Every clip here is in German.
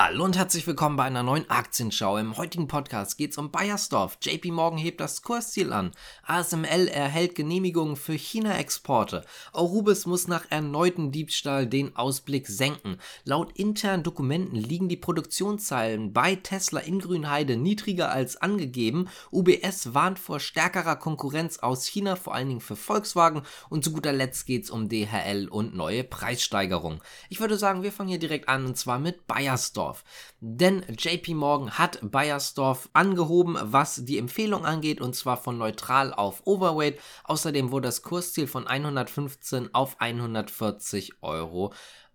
Hallo und herzlich willkommen bei einer neuen Aktienschau. Im heutigen Podcast geht es um Bayersdorf. JP Morgan hebt das Kursziel an. ASML erhält Genehmigungen für China-Exporte. Aurubis muss nach erneuten Diebstahl den Ausblick senken. Laut internen Dokumenten liegen die Produktionszahlen bei Tesla in Grünheide niedriger als angegeben. UBS warnt vor stärkerer Konkurrenz aus China, vor allen Dingen für Volkswagen. Und zu guter Letzt geht es um DHL und neue Preissteigerungen. Ich würde sagen, wir fangen hier direkt an und zwar mit Bayersdorf. Bayersdorf. Denn JP Morgan hat Bayersdorf angehoben, was die Empfehlung angeht, und zwar von neutral auf Overweight. Außerdem wurde das Kursziel von 115 auf 140 Euro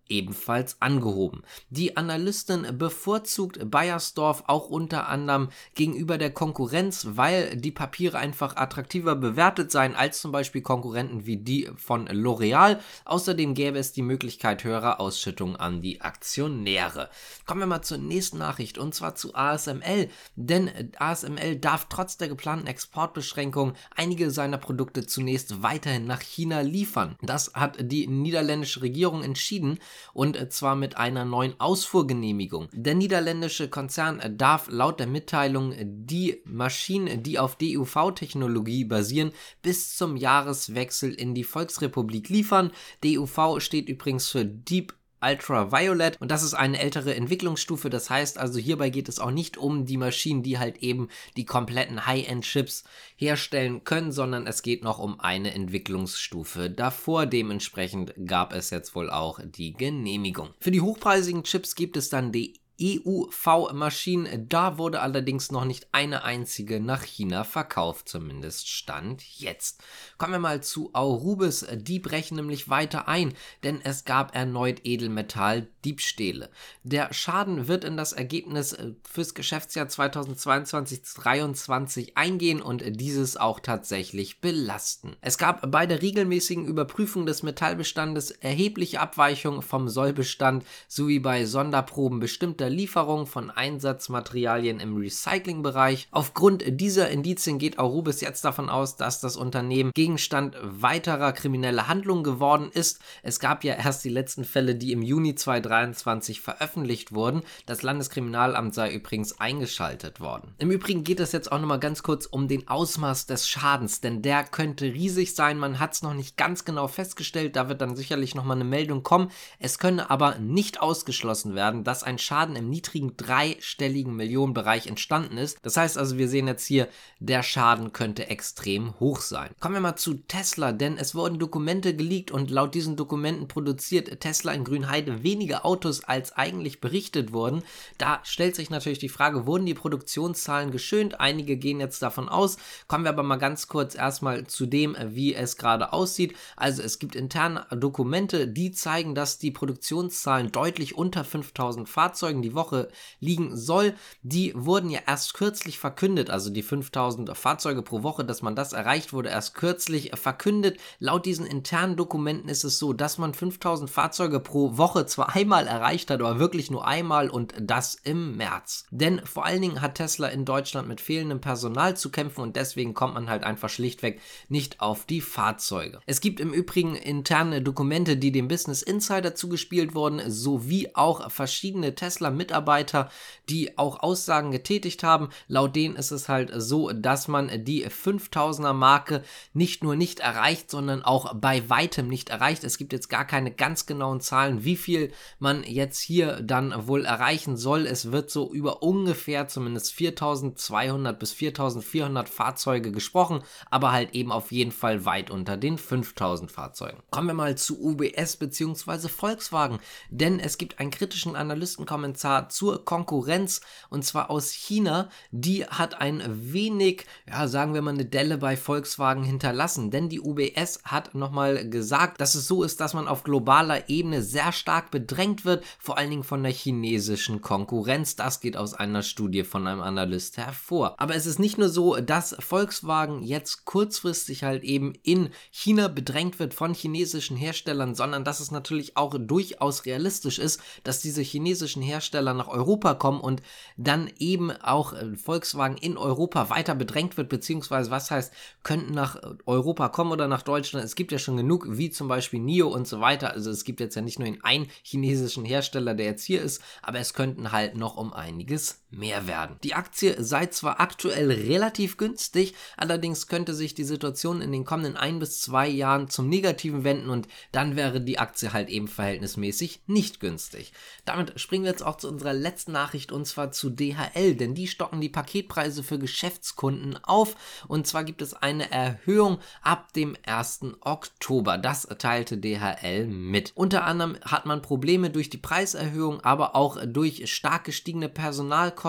ebenfalls angehoben. Die Analystin bevorzugt Bayersdorf auch unter anderem gegenüber der Konkurrenz, weil die Papiere einfach attraktiver bewertet seien als zum Beispiel Konkurrenten wie die von L'Oreal. Außerdem gäbe es die Möglichkeit höherer Ausschüttungen an die Aktionäre. Kommen wir mal zur nächsten Nachricht und zwar zu ASML, denn ASML darf trotz der geplanten Exportbeschränkungen einige seiner Produkte zunächst weiterhin nach China liefern. Das hat die niederländische Regierung entschieden und zwar mit einer neuen Ausfuhrgenehmigung. Der niederländische Konzern darf laut der Mitteilung die Maschinen, die auf DUV-Technologie basieren, bis zum Jahreswechsel in die Volksrepublik liefern. DUV steht übrigens für Deep Ultraviolet und das ist eine ältere Entwicklungsstufe. Das heißt also, hierbei geht es auch nicht um die Maschinen, die halt eben die kompletten High-End-Chips herstellen können, sondern es geht noch um eine Entwicklungsstufe davor. Dementsprechend gab es jetzt wohl auch die Genehmigung. Für die hochpreisigen Chips gibt es dann die EUV-Maschinen. Da wurde allerdings noch nicht eine einzige nach China verkauft, zumindest Stand jetzt. Kommen wir mal zu Aurubis. Die brechen nämlich weiter ein, denn es gab erneut Edelmetall-Diebstähle. Der Schaden wird in das Ergebnis äh, fürs Geschäftsjahr 2022-2023 eingehen und dieses auch tatsächlich belasten. Es gab bei der regelmäßigen Überprüfung des Metallbestandes erhebliche Abweichungen vom Sollbestand sowie bei Sonderproben bestimmter Lieferung von Einsatzmaterialien im Recyclingbereich. Aufgrund dieser Indizien geht Aurubis jetzt davon aus, dass das Unternehmen Gegenstand weiterer krimineller Handlungen geworden ist. Es gab ja erst die letzten Fälle, die im Juni 2023 veröffentlicht wurden. Das Landeskriminalamt sei übrigens eingeschaltet worden. Im Übrigen geht es jetzt auch nochmal ganz kurz um den Ausmaß des Schadens, denn der könnte riesig sein. Man hat es noch nicht ganz genau festgestellt. Da wird dann sicherlich nochmal eine Meldung kommen. Es könne aber nicht ausgeschlossen werden, dass ein Schaden Schaden im niedrigen dreistelligen Millionenbereich entstanden ist. Das heißt also, wir sehen jetzt hier, der Schaden könnte extrem hoch sein. Kommen wir mal zu Tesla, denn es wurden Dokumente geleakt und laut diesen Dokumenten produziert Tesla in Grünheide weniger Autos als eigentlich berichtet wurden. Da stellt sich natürlich die Frage, wurden die Produktionszahlen geschönt? Einige gehen jetzt davon aus. Kommen wir aber mal ganz kurz erstmal zu dem, wie es gerade aussieht. Also es gibt interne Dokumente, die zeigen, dass die Produktionszahlen deutlich unter 5000 Fahrzeugen die Woche liegen soll, die wurden ja erst kürzlich verkündet, also die 5000 Fahrzeuge pro Woche, dass man das erreicht wurde, erst kürzlich verkündet. Laut diesen internen Dokumenten ist es so, dass man 5000 Fahrzeuge pro Woche zwar einmal erreicht hat, aber wirklich nur einmal und das im März. Denn vor allen Dingen hat Tesla in Deutschland mit fehlendem Personal zu kämpfen und deswegen kommt man halt einfach schlichtweg nicht auf die Fahrzeuge. Es gibt im Übrigen interne Dokumente, die dem Business Insider zugespielt wurden, sowie auch verschiedene Tesla Mitarbeiter, die auch Aussagen getätigt haben. Laut denen ist es halt so, dass man die 5000er Marke nicht nur nicht erreicht, sondern auch bei weitem nicht erreicht. Es gibt jetzt gar keine ganz genauen Zahlen, wie viel man jetzt hier dann wohl erreichen soll. Es wird so über ungefähr zumindest 4200 bis 4400 Fahrzeuge gesprochen, aber halt eben auf jeden Fall weit unter den 5000 Fahrzeugen. Kommen wir mal zu UBS bzw. Volkswagen, denn es gibt einen kritischen Analystenkommentar Kommentar zur Konkurrenz und zwar aus China. Die hat ein wenig, ja, sagen wir mal, eine Delle bei Volkswagen hinterlassen, denn die UBS hat nochmal gesagt, dass es so ist, dass man auf globaler Ebene sehr stark bedrängt wird, vor allen Dingen von der chinesischen Konkurrenz. Das geht aus einer Studie von einem Analyst hervor. Aber es ist nicht nur so, dass Volkswagen jetzt kurzfristig halt eben in China bedrängt wird von chinesischen Herstellern, sondern dass es natürlich auch durchaus realistisch ist, dass diese chinesischen Hersteller Hersteller nach Europa kommen und dann eben auch äh, Volkswagen in Europa weiter bedrängt wird, beziehungsweise was heißt, könnten nach Europa kommen oder nach Deutschland. Es gibt ja schon genug, wie zum Beispiel NIO und so weiter. Also es gibt jetzt ja nicht nur den einen chinesischen Hersteller, der jetzt hier ist, aber es könnten halt noch um einiges mehr werden. Die Aktie sei zwar aktuell relativ günstig, allerdings könnte sich die Situation in den kommenden ein bis zwei Jahren zum Negativen wenden und dann wäre die Aktie halt eben verhältnismäßig nicht günstig. Damit springen wir jetzt auch zu unserer letzten Nachricht und zwar zu DHL, denn die stocken die Paketpreise für Geschäftskunden auf und zwar gibt es eine Erhöhung ab dem 1. Oktober. Das teilte DHL mit. Unter anderem hat man Probleme durch die Preiserhöhung, aber auch durch stark gestiegene Personalkosten,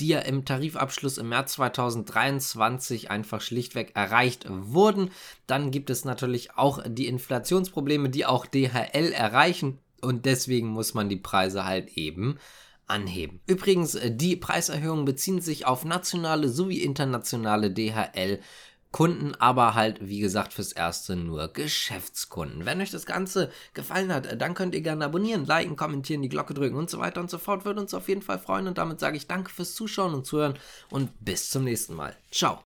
die ja im Tarifabschluss im März 2023 einfach schlichtweg erreicht wurden. Dann gibt es natürlich auch die Inflationsprobleme, die auch DHL erreichen und deswegen muss man die Preise halt eben anheben. Übrigens, äh, die Preiserhöhungen beziehen sich auf nationale sowie internationale DHL Kunden, aber halt, wie gesagt, fürs Erste nur Geschäftskunden. Wenn euch das Ganze gefallen hat, dann könnt ihr gerne abonnieren, liken, kommentieren, die Glocke drücken und so weiter und so fort. Würde uns auf jeden Fall freuen und damit sage ich danke fürs Zuschauen und Zuhören und bis zum nächsten Mal. Ciao.